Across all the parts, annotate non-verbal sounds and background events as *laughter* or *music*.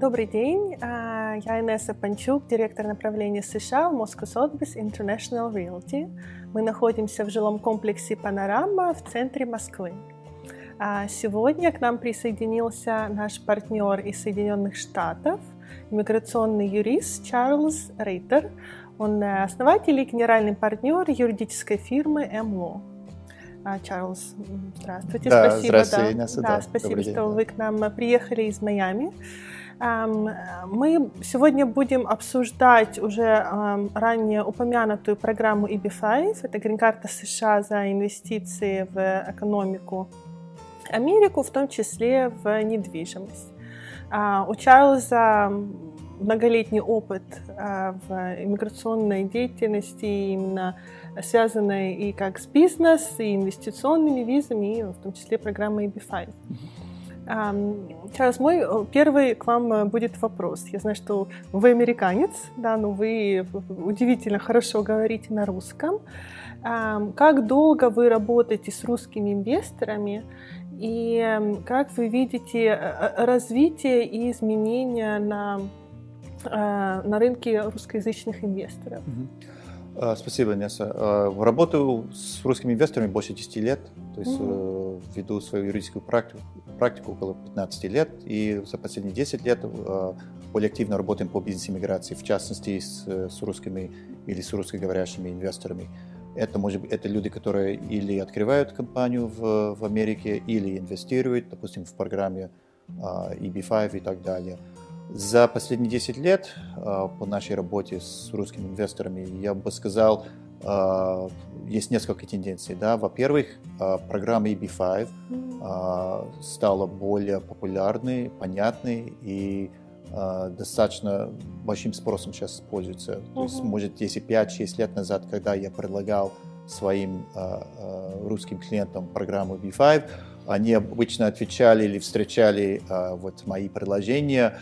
Добрый день, а, я Инесса Панчук, директор направления США в Moscow Sotheby's International Realty. Мы находимся в жилом комплексе «Панорама» в центре Москвы. А сегодня к нам присоединился наш партнер из Соединенных Штатов, иммиграционный юрист Чарльз Рейтер. Он э, основатель и генеральный партнер юридической фирмы МЛО. А, Чарльз, здравствуйте. Да, спасибо, здравствуйте, да, Инесса, да, да, спасибо, день, что да. вы к нам приехали из Майами. Мы сегодня будем обсуждать уже ранее упомянутую программу EB5. Это грин-карта США за инвестиции в экономику Америку, в том числе в недвижимость. А, У Чарльза многолетний опыт а, в иммиграционной деятельности, именно связанной и как с бизнес, и инвестиционными визами, и в том числе программой EB5. Чарльз, мой э, первый к вам э, будет вопрос. Я знаю, что вы американец, да, но вы удивительно хорошо говорите на русском. Как долго вы работаете с русскими инвесторами и как вы видите э, э, развитие и изменения на, э, на рынке русскоязычных инвесторов? Мгм. А, Спасибо, Неса. А, Работаю с русскими инвесторами больше 10 лет, то есть э, веду свою юридическую практику, практику около 15 лет, и за последние 10 лет э, более активно работаем по бизнес-иммиграции, в частности с, с русскими или с русскоговорящими инвесторами. Это, может это люди, которые или открывают компанию в, в Америке, или инвестируют, допустим, в программе а, EB5 и так далее. За последние 10 лет а, по нашей работе с русскими инвесторами, я бы сказал, а, есть несколько тенденций. Да? Во-первых, а, программа EB5 а, стала более популярной, понятной и достаточно большим спросом сейчас пользуется. То есть, может, если 5-6 лет назад, когда я предлагал своим русским клиентам программу B5, они обычно отвечали или встречали вот мои предложения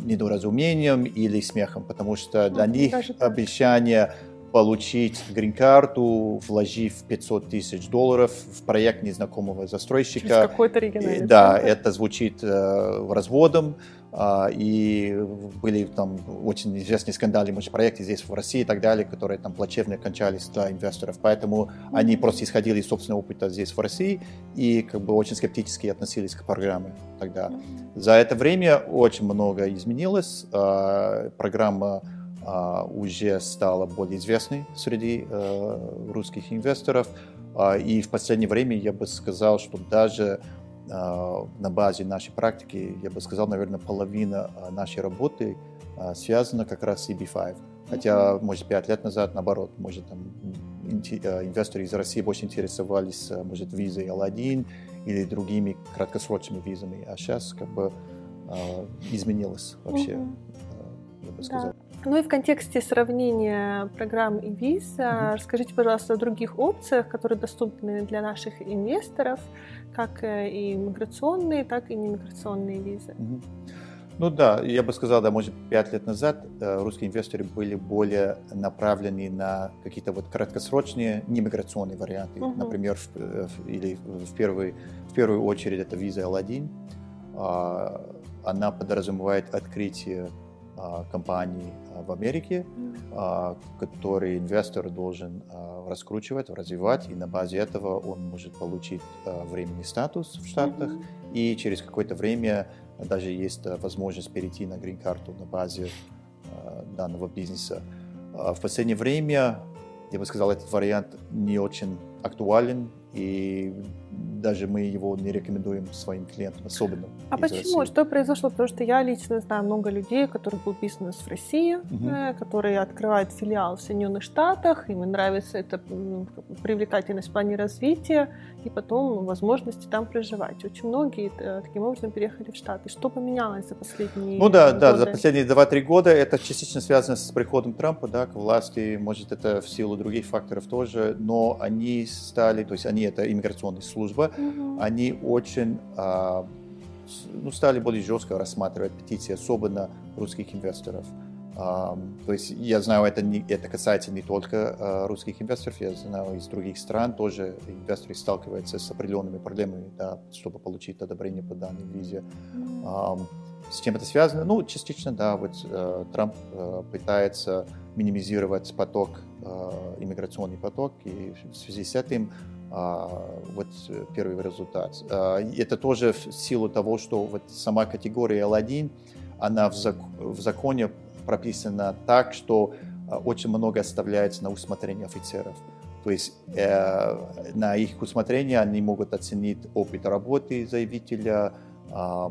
недоразумением или смехом, потому что для Мгм, них даже так. обещание получить грин-карту, вложив 500 тысяч долларов в проект незнакомого Через застройщика, какой-то и, региональный Да, это звучит э, разводом, а, и были там очень известные скандалы, может, проекты здесь в России и так далее, которые там плачевно кончались для инвесторов. Поэтому они просто исходили из собственного опыта здесь в России и как бы очень скептически относились к программе тогда. За это время очень много изменилось. А, Программа а, уже стала более известной среди э, русских инвесторов. А, И в последнее время я бы сказал, что даже а, на базе нашей практики, я бы сказал, наверное, половина нашей работы связана как раз с EB5. Хотя, может, пять лет назад, наоборот, может, там инвесторы из России больше интересовались, может, визой L1 или другими краткосрочными визами. А сейчас как бы изменилось вообще, а, я бы Да. сказал. Ну и в контексте сравнения программ и виз, Мгм. расскажите, пожалуйста, о других опциях, которые доступны для наших инвесторов, как э, и миграционные, так и немиграционные визы. Мгм. Ну да, я бы сказал, да, может, пять лет назад э, русские инвесторы были более направлены на какие-то вот краткосрочные немиграционные варианты. Мгм. Например, в, э, в- или в, первый, в первую очередь это виза L1. А, Она подразумевает открытие а, компании а, в Америке, а, который инвестор должен раскручивать, развивать, и на базе этого он может получить временный статус в Штатах, и через какое-то время даже есть возможность перейти на грин-карту на базе данного бизнеса. В последнее время, я бы сказал, этот вариант не очень актуален, и даже мы его не рекомендуем своим клиентам, особенно А почему? России. Что произошло? Потому что я лично знаю много людей, у которых был бизнес в России, э, которые открывают филиал в Соединенных Штатах, им нравится эта привлекательность в плане развития и потом возможности там проживать. Очень многие э, таким образом переехали в Штаты. Что поменялось за последние Ну да, да, за годы? последние 2-3 года это частично связано с приходом Трампа да, к власти, может это в силу других факторов тоже, но они стали, то есть они это иммиграционная служба, Мгм. они очень а, ну, стали более жестко рассматривать петиции, особенно русских инвесторов. А, то есть я знаю, это, не, это касается не только а, русских инвесторов, я знаю из других стран тоже инвесторы сталкиваются с определенными проблемами, да, чтобы получить одобрение по данной визе. Мгм. Ам, с чем это связано? Ну, частично, да, вот э, Трамп э, пытается минимизировать поток, э, иммиграционный поток, и в связи с этим вот первый результат. Э, это тоже в силу того, что вот сама категория L1, она в, зак- в законе прописана так, что э, очень много оставляется на усмотрение офицеров. То есть э, на их усмотрение они могут оценить опыт работы заявителя, э,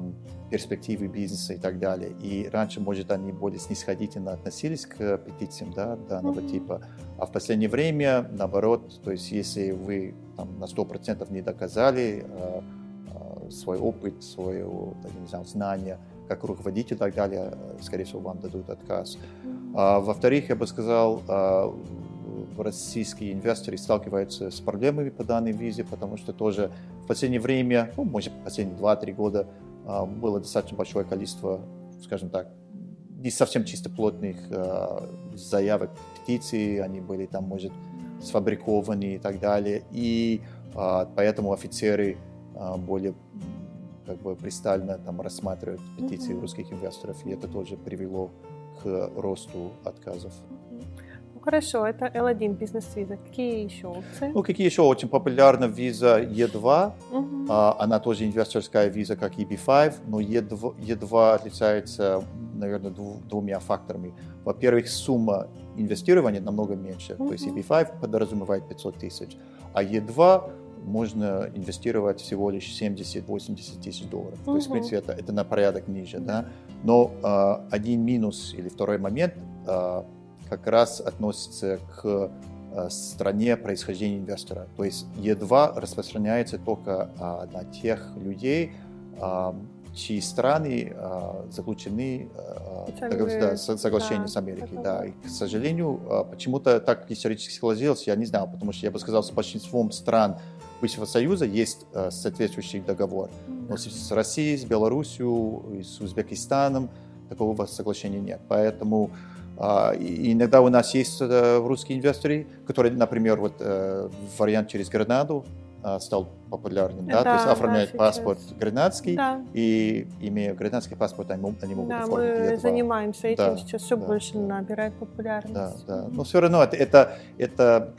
перспективы бизнеса и так далее. И раньше, может, они более снисходительно относились к петициям да, данного mm-hmm. типа, а в последнее время, наоборот, то есть если вы там, на 100% не доказали э, э, свой опыт, свое не знаю, знание, как руководитель и так далее, скорее всего, вам дадут отказ. А, во-вторых, я бы сказал, э, российские инвесторы сталкиваются с проблемами по данной визе, потому что тоже в последнее время, ну, может, последние 2-3 года а, было достаточно большое количество, скажем так, не совсем чисто плотных а, заявок, петиций, они были там, может, сфабрикованы и так далее. И а, поэтому офицеры более как бы пристально там рассматривают петиции mm-hmm. русских инвесторов, и это тоже привело к росту отказов. Хорошо, это L1 бизнес-виза. Какие еще опции? Ну, какие еще очень популярна виза E2. Угу. А, она тоже инвесторская виза, как EB5, но E2, E2 отличается, наверное, дву, двумя факторами. Во-первых, сумма инвестирования намного меньше. Угу. То есть EB5 подразумевает 500 тысяч, а E2 можно инвестировать всего лишь 70-80 тысяч долларов. Угу. То есть, в принципе, это, это на порядок ниже. Да? Но э, один минус или второй момент э, как раз относится к э, стране происхождения инвестора. То есть Е2 распространяется только а, на тех людей, а, чьи страны а, заключены да, соглашения да, с Америкой. Да. И, к сожалению, почему-то так исторически сложилось, я не знал, потому что я бы сказал, с большинством стран Бывшего Союза есть соответствующий договор. Но с Россией, с Белоруссией, с Узбекистаном такого соглашения нет. Поэтому и иногда у нас есть э, русские инвесторы, которые, например, вот э, вариант через Гренаду а, стал популярным, да, да то есть оформлять да, паспорт гренадский, да. и имея гренадский паспорт, они, они могут да, оформить мы E2. занимаемся этим да, сейчас все да, больше да. набирает популярность. Да, да, но все равно это, это, это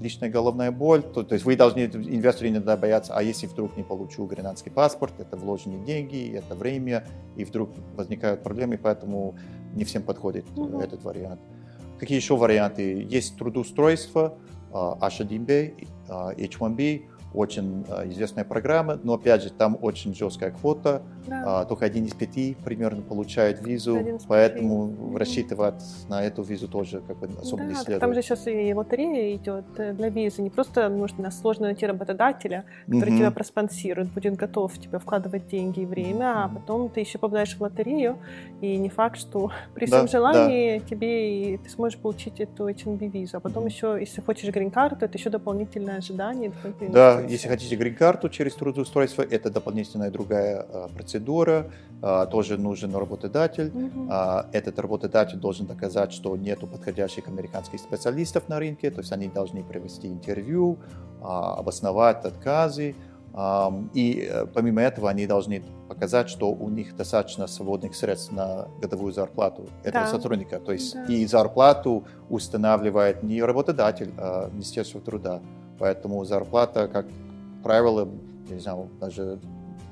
личная головная боль, то, то есть вы должны, инвесторы иногда боятся, а если вдруг не получу гренадский паспорт, это вложенные деньги, это время, и вдруг возникают проблемы, поэтому не всем подходит угу. этот вариант. Какие еще варианты? Есть трудоустройство, H1B, H1B, очень э, известная программа, но опять же там очень жесткая квота, да. только один из пяти примерно получает визу, поэтому mm-hmm. рассчитывать на эту визу тоже как бы особо да, не следует. Там же сейчас и лотерея идет э, для визы, не просто нужно сложно найти работодателя, который mm-hmm. тебя проспонсирует, будет готов тебе вкладывать деньги и время, mm-hmm. а потом ты еще попадаешь в лотерею, и не факт, что *laughs* при всем да, желании да. тебе и ты сможешь получить эту H1B визу, а потом mm-hmm. еще, если хочешь грин-карту, это еще дополнительное ожидание, дополнительное да, если хотите грин-карту через трудоустройство, это дополнительная другая а, процедура, а, тоже нужен работодатель. Mm-hmm. А, этот работодатель должен доказать, что нету подходящих американских специалистов на рынке, то есть они должны провести интервью, а, обосновать отказы. И э, помимо этого они должны показать, что у них достаточно свободных средств на годовую зарплату этого да. сотрудника. То есть да. и зарплату устанавливает не работодатель, а Министерство труда. Поэтому зарплата, как правило, не знаю, даже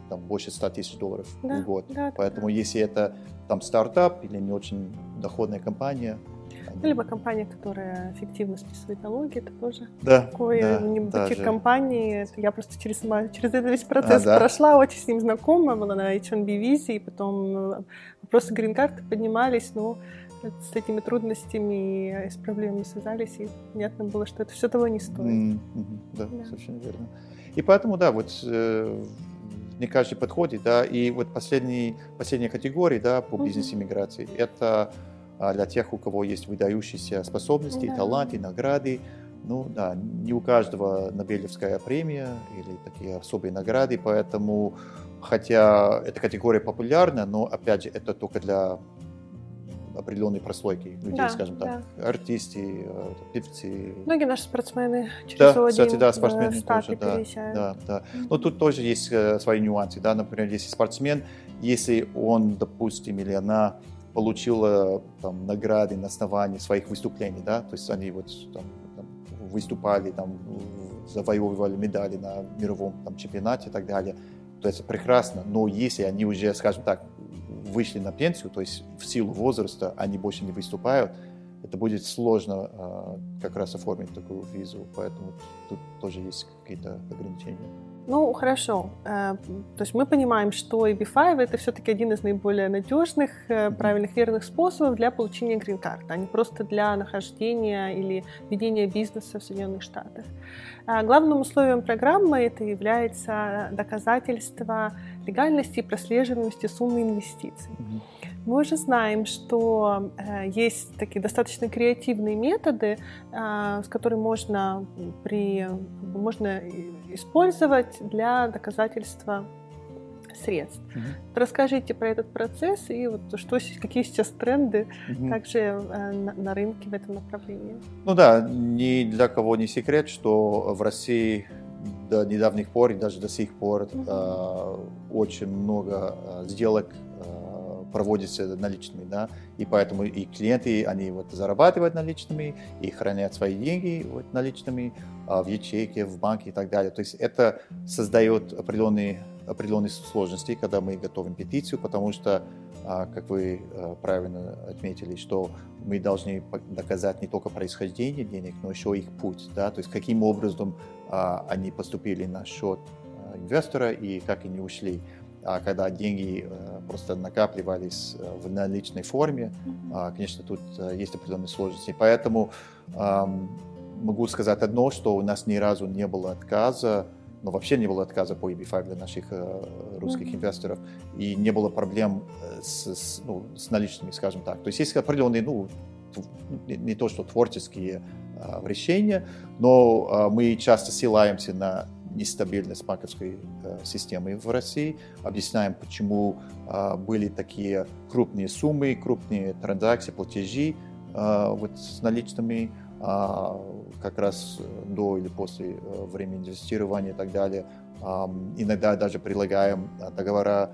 там, больше 100 тысяч долларов да, в год. Да, Поэтому да. если это там стартап или не очень доходная компания, они... Либо компания, которая эффективно списывает налоги, это тоже да, такое да, не бутик компании. Я просто через, через этот весь процесс а, да. прошла, очень с ним знакома, была на H1B визе, и потом э, вопросы грин-карты поднимались, но с этими трудностями и с проблемами связались, и понятно было, что это все того не стоит. Mm-hmm. Да, да, совершенно верно. И поэтому, да, вот э, не каждый подходит, да, и вот последний, последняя категория, да, по бизнес-иммиграции, mm-hmm. это а, для тех, у кого есть выдающиеся способности, да. таланты, награды, ну да, не у каждого Нобелевская премия или такие особые награды, поэтому, хотя эта категория популярна, но опять же это только для определенной прослойки людей, да, скажем так, да. артисты, э, певцы. Многие наши спортсмены через да, один кстати, да, спортсмены тоже, да, да, да. Но тут тоже есть свои нюансы, да, например, если спортсмен, если он, допустим, или она получила там, награды на основании своих выступлений, да, то есть они вот там, там выступали, там, завоевывали медали на мировом там, чемпионате и так далее, то это прекрасно, но если они уже, скажем так, вышли на пенсию, то есть в силу возраста они больше не выступают, это будет сложно э, как раз оформить такую визу, поэтому тут тоже есть какие-то ограничения. Ну, хорошо. Э, то есть мы понимаем, что EB5 это все-таки один из наиболее надежных, э, правильных, верных способов для получения грин-карты, а не просто для нахождения или ведения бизнеса в Соединенных Штатах. А главным условием программы это является доказательство легальности и прослеживаемости суммы инвестиций. Мы уже знаем, что э, есть такие достаточно креативные методы, э, с которыми можно, при, можно использовать для доказательства средств. Угу. Расскажите про этот процесс и вот что, какие сейчас тренды угу. также э, на, на рынке в этом направлении. Ну да, ни для кого не секрет, что в России до недавних пор и даже до сих пор э, очень много э, сделок проводится наличными, да, и поэтому и клиенты, они вот зарабатывают наличными и хранят свои деньги вот наличными а, в ячейке, в банке и так далее. То есть это создает определенные, определенные сложности, когда мы готовим петицию, потому что, а, как вы а, правильно отметили, что мы должны доказать не только происхождение денег, но еще их путь, да, то есть каким образом они поступили на счет инвестора и как они ушли а когда деньги э, просто накапливались э, в наличной форме, mm-hmm. конечно, тут э, есть определенные сложности. Поэтому могу сказать одно, что у нас ни разу не было отказа, но вообще не было отказа по EB5 для наших русских mm-hmm. инвесторов, и не было проблем с, с, ну, с наличными, скажем так. То есть есть определенные, ну, не, не то что творческие решения, но мы часто ссылаемся на нестабильность банковской э, системы в России. Объясняем, почему э, были такие крупные суммы, крупные транзакции, платежи э, вот с наличными как раз до или после времени инвестирования и так далее. Иногда даже прилагаем договора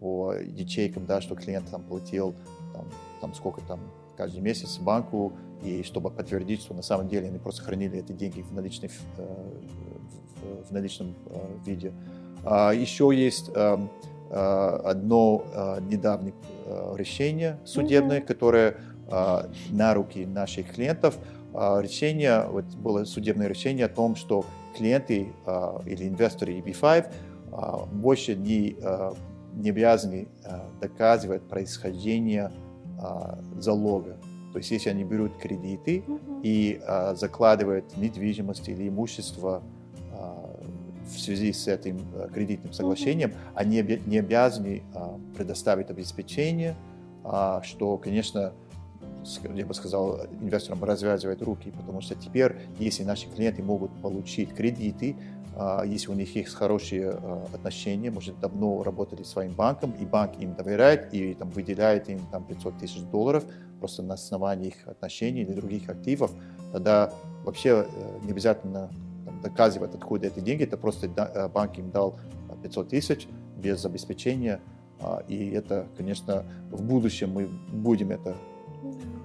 по ячейкам, да, что клиент там платил там, там сколько там каждый месяц банку, и чтобы подтвердить, что на самом деле они просто хранили эти деньги в наличной в наличном э, виде. А еще есть э, э, одно недавнее решение судебное, mm-hmm. которое на руки наших клиентов. Решение, вот было судебное решение о том, что клиенты или инвесторы EB5 больше не, не обязаны доказывать происхождение залога. То есть если они берут кредиты mm-hmm. и закладывают недвижимость или имущество в связи с этим кредитным соглашением, они не обязаны а, предоставить обеспечение, а, что, конечно, я бы сказал, инвесторам развязывает руки, потому что теперь, если наши клиенты могут получить кредиты, а, если у них есть хорошие отношения, может, давно работали с своим банком, и банк им доверяет и там, выделяет им там, 500 тысяч долларов просто на основании их отношений или других активов, тогда вообще э, не обязательно доказывать, откуда эти деньги. Это просто э, банк им дал 500 тысяч без обеспечения. А, и это, конечно, в будущем мы будем это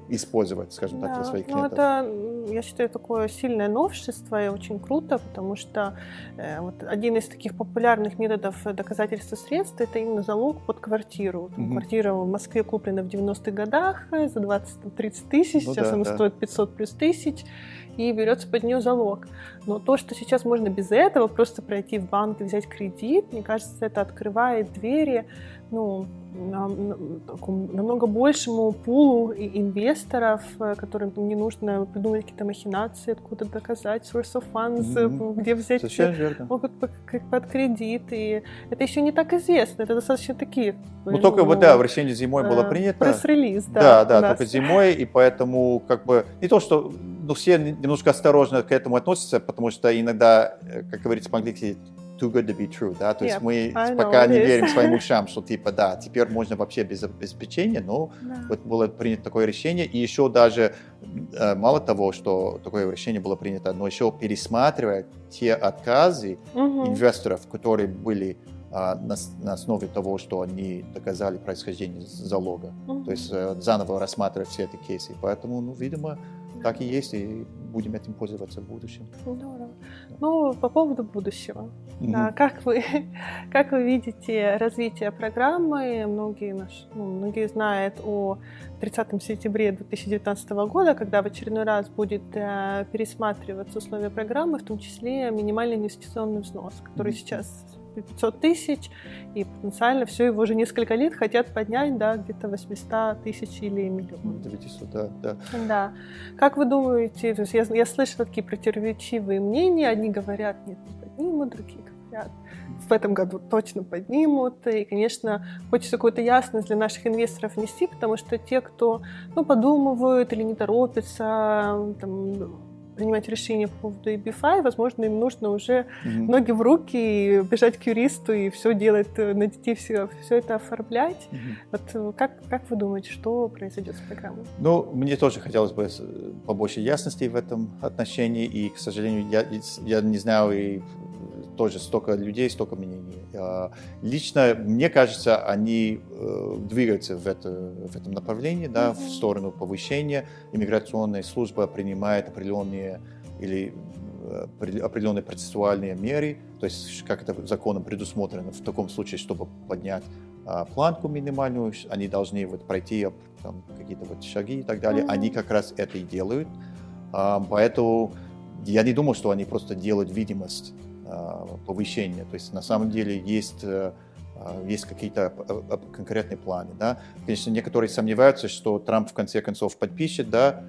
использовать, скажем да. так, для своих ну, клиентов. Это, я считаю, такое сильное новшество и очень круто, потому что э, вот один из таких популярных методов доказательства средств это именно залог под квартиру. Там, угу. Квартира в Москве куплена в 90-х годах за 20-30 тысяч, ну, сейчас да, она да. стоит 500 плюс тысяч и берется под нее залог. Но то, что сейчас можно без этого просто пройти в банк и взять кредит, мне кажется, это открывает двери ну, намного большему пулу инвесторов, э, которым не нужно придумать какие-то махинации, откуда доказать source of funds, mm-hmm. где взять, могут под, кредит. И это еще не так известно, это достаточно такие. Ну, ну только вот, да, в решении зимой было э, принято. Пресс-релиз, да. Да, да, только зимой, и поэтому как бы не то, что ну, все немножко осторожно к этому относятся, потому что иногда, э, как говорится по-английски, too good to be true, да, то Yep, есть мы I пока не is. верим своим *laughs* ушам, что типа, да, теперь можно вообще без обеспечения, но Да. вот было принято такое решение, и еще даже э, мало того, что такое решение было принято, но еще пересматривая те отказы Мгм. инвесторов, которые были а, на, основе того, что они доказали происхождение залога. Мгм. То есть э, заново рассматривать все эти кейсы. Поэтому, ну, видимо, так и есть, и будем этим пользоваться в будущем. Здорово. Ну, по поводу будущего. Мгм. Да, как вы, *laughs* как вы видите развитие программы? Многие, наш, ну, многие знают о 30 сентябре 2019 года, когда в очередной раз будет э, пересматриваться условия программы, в том числе минимальный инвестиционный взнос, который Мгм. сейчас 500 тысяч, и потенциально все его уже несколько лет хотят поднять до где-то 800 тысяч или видите, что да, да. Да. Как вы думаете, то есть я, я слышала такие противоречивые мнения, одни говорят, нет, не поднимут, другие говорят, в этом году точно поднимут, и, конечно, хочется какую-то ясность для наших инвесторов нести, потому что те, кто, ну, подумывают или не торопятся, там, принимать решения по поводу EB5, возможно, им нужно уже Мгм. ноги в руки и бежать к юристу и все делать, э, на детей все, все это оформлять. Мгм. Вот э, как, как вы думаете, что произойдет с программой? Ну, мне тоже хотелось бы с- побольше ясности в этом отношении, и, к сожалению, я, я не знаю, и тоже столько людей, столько мнений. А, Лично, мне кажется, они э, двигаются в, это, в этом направлении, да, в Мгм. сторону повышения. Иммиграционная служба принимает определенные или э, опре- определенные процессуальные меры, то есть как это законом предусмотрено в таком случае, чтобы поднять а, планку минимальную, они должны вот пройти там, какие-то вот шаги и так далее. Мгм. Они как раз это и делают. А, Поэтому я не думаю, что они просто делают видимость повышения. То есть на самом деле есть, э, а, есть какие-то конкретные планы. Да? Конечно, некоторые сомневаются, что Трамп в конце концов подпишет да,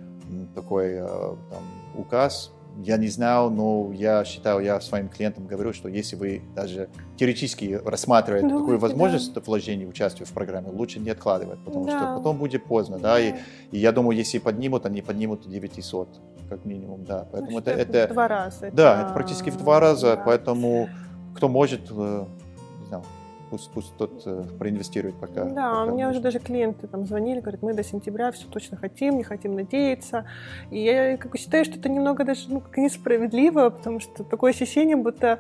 такой там, указ. Я не знаю, но я считаю, я своим клиентам говорю, что если вы даже теоретически рассматриваете Думаете, такую да. возможность вложения, участия в программе, лучше не откладывать, потому Да. что потом будет поздно. Да? И, Да. и я думаю, если поднимут, они поднимут 900, как минимум, да. Поэтому Ну, это, это, в два раза. да, это практически в два раза, да. поэтому кто может, э, не знаю, пусть, пусть тот э, проинвестирует пока. Да, пока у меня уже можно. даже клиенты там звонили, говорят, мы до сентября все точно хотим, не хотим надеяться. И я как бы считаю, что это немного даже ну, как несправедливо, потому что такое ощущение, будто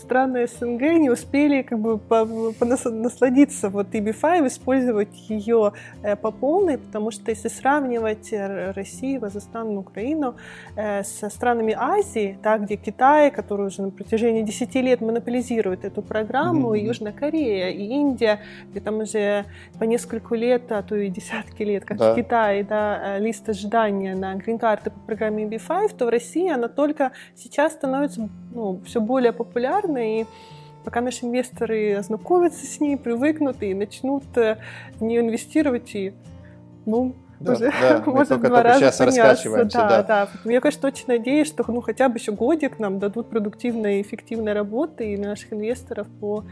страны СНГ не успели как бы по- насладиться вот EB5, использовать ее э, по полной, потому что если сравнивать э, Россию, Казахстан, Украину со странами Азии, да, где Китай, который уже на протяжении 10 лет монополизирует эту программу, и Южная Корея, и Индия, где там уже по нескольку лет, а то и десятки лет, как Да. в Китае, да, э, лист ожидания на грин-карты по программе EB5, то в России она только сейчас становится ну, все более популярной, и пока наши инвесторы ознакомятся с ней, привыкнут и начнут э, в нее инвестировать, и ну, Да, уже да, *laughs* может только, два только раза сейчас раскачиваемся, да, да. да. Я, конечно, очень надеюсь, что ну, хотя бы еще годик нам дадут продуктивной и эффективной работы и наших инвесторов по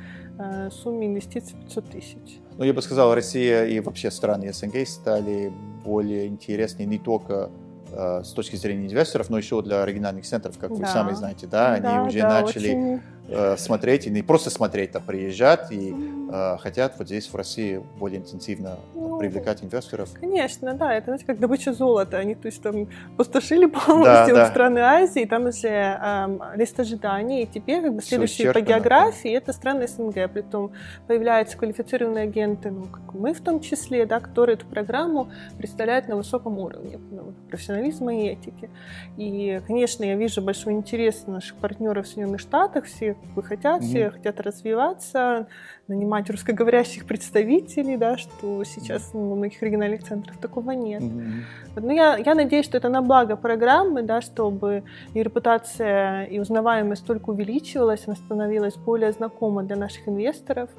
сумме инвестиций 500 тысяч. Ну, я бы сказал, Россия и вообще страны СНГ стали более интересны не только э, с точки зрения инвесторов, но еще для оригинальных центров, как вы Да. сами знаете, да, они уже да, начали очень- э, смотреть, и не просто смотреть, а приезжать, и э, хотят вот здесь в России более интенсивно Ну, привлекать инвесторов. Конечно, да, это знаете, как добыча золота. Они, то есть, там пустошили *laughs* полностью да. страны Азии, там уже эм, лист ожиданий, и теперь как бы следующие по географии это страны СНГ. Притом появляются квалифицированные агенты, ну, как мы в том числе, да, которые эту программу представляют на высоком уровне ну, профессионализма и этики. И, конечно, я вижу большой интерес наших партнеров в Соединенных Штатах, все бы хотят, все Мгм. хотят развиваться, нанимать русскоговорящих представителей, да, что сейчас ну, у многих региональных центров такого нет. Мгм. Вот, Ну, я, я надеюсь, что это на благо программы, да, чтобы и репутация, и узнаваемость только увеличивалась, она становилась более знакома для наших инвесторов.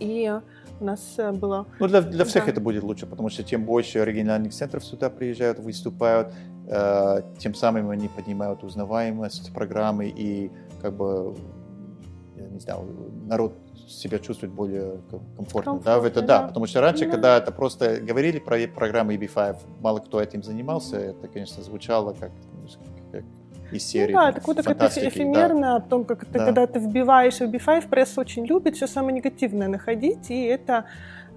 И у нас э, было... Ну, для, для всех Да. это будет лучше, потому что тем больше оригинальных центров сюда приезжают, выступают, э, тем самым они поднимают узнаваемость программы и как бы, я не знаю, народ себя чувствует более ком- комфортно. да, в это, Комфортно, да, да. потому что раньше, Да. когда это просто говорили про программу EB5, мало кто этим занимался, это, конечно, звучало как, ну, как из серии. Ну, да, так вот так эфемерно да. о том, как ты, да. когда ты вбиваешь в B5, пресса очень любит все самое негативное находить, и это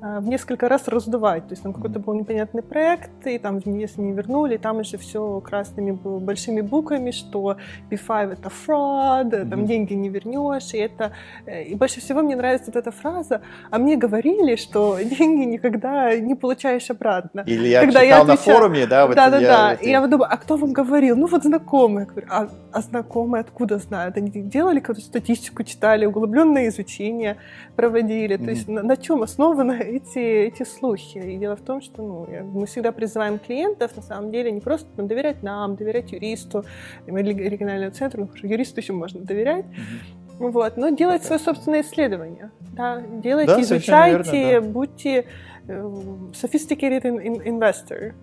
в несколько раз раздувать. То есть там какой-то был непонятный проект, и там если не вернули, там уже все красными большими буквами, что B5 это fraud, mm-hmm. там деньги не вернешь, и это... Э, и больше всего мне нравится вот эта фраза, а мне говорили, что *laughs* деньги никогда не получаешь обратно. Или я Когда читал я отвечаю, на форуме, да? Вот да, да, я, да. Это... И я думаю, а кто вам говорил? Ну вот знакомые. Я говорю, а, а знакомые откуда знают? Они делали какую-то статистику, читали, углубленное изучение проводили. Mm-hmm. То есть на, на чем основано эти, эти слухи. И дело в том, что ну, мы всегда призываем клиентов, на самом деле, не просто ну, доверять нам, доверять юристу, региональному центру, ну, юристу еще можно доверять, mm-hmm. вот, но делать свое собственное исследование. Да, делайте, да, изучайте, верно, да. будьте э, sophisticated investor.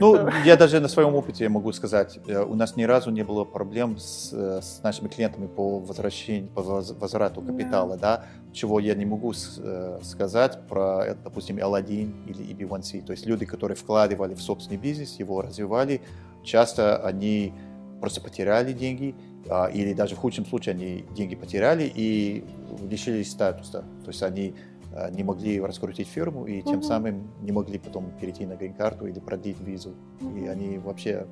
Ну, это... я даже на своем опыте могу сказать, э, у нас ни разу не было проблем с, э, с нашими клиентами по возвращению, по возврату капитала, да. да, чего я не могу э, сказать про, допустим, L1 или EB1C. То есть люди, которые вкладывали в собственный бизнес, его развивали, часто они просто потеряли деньги, а, или даже в худшем случае они деньги потеряли и лишились статуса. То есть они не могли раскрутить фирму и тем угу. самым не могли потом перейти на грин-карту или продлить визу. И они вообще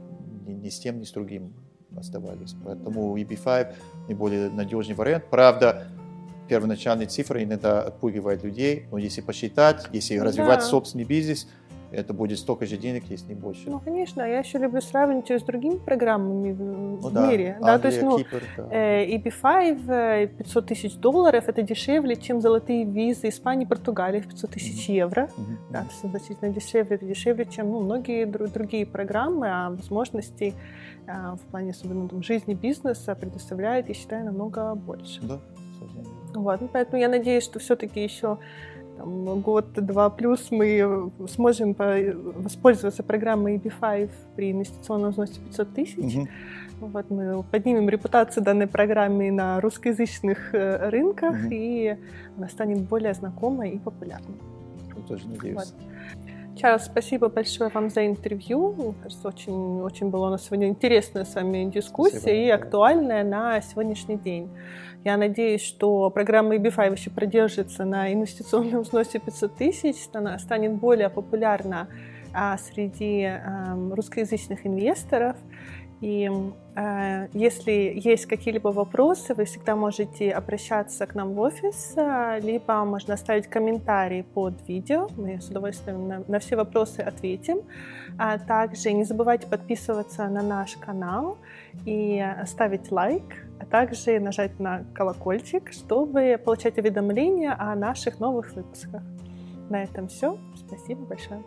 ни, ни с тем, ни с другим оставались. Поэтому EB5 наиболее надежный вариант. Правда, первоначальные цифры иногда отпугивают людей, но если посчитать, если да. развивать собственный бизнес – это будет столько же денег, если не больше. Ну, конечно, я еще люблю сравнивать ее с другими программами в, ну, да. мире. Англия, да, то есть, ну, Кипр, да. э, EB5 500 тысяч долларов это дешевле, чем золотые визы Испании, Португалии в 500 тысяч mm-hmm. евро. Mm-hmm. Да, это значительно дешевле, это дешевле, чем ну, многие другие программы, а возможностей а, в плане особенно там, жизни бизнеса предоставляет, я считаю, намного больше. Да, вот, ну, поэтому я надеюсь, что все-таки еще год-два плюс мы сможем воспользоваться программой EB5 при инвестиционном взносе 500 тысяч. Угу. Вот мы поднимем репутацию данной программы на русскоязычных э, рынках, угу. и она станет более знакомой и популярной. Я тоже надеюсь. Вот. Чарльз, спасибо большое вам за интервью. Мне кажется, очень, очень была у нас сегодня интересная с вами дискуссия спасибо. и актуальная на сегодняшний день. Я надеюсь, что программа EB5 еще продержится на инвестиционном взносе 500 тысяч, она станет более популярна а, среди а, русскоязычных инвесторов. И э, если есть какие-либо вопросы, вы всегда можете обращаться к нам в офис, э, либо можно оставить комментарий под видео. Мы с удовольствием на, на все вопросы ответим. А также не забывайте подписываться на наш канал и ставить лайк, а также нажать на колокольчик, чтобы получать уведомления о наших новых выпусках. На этом все. Спасибо большое.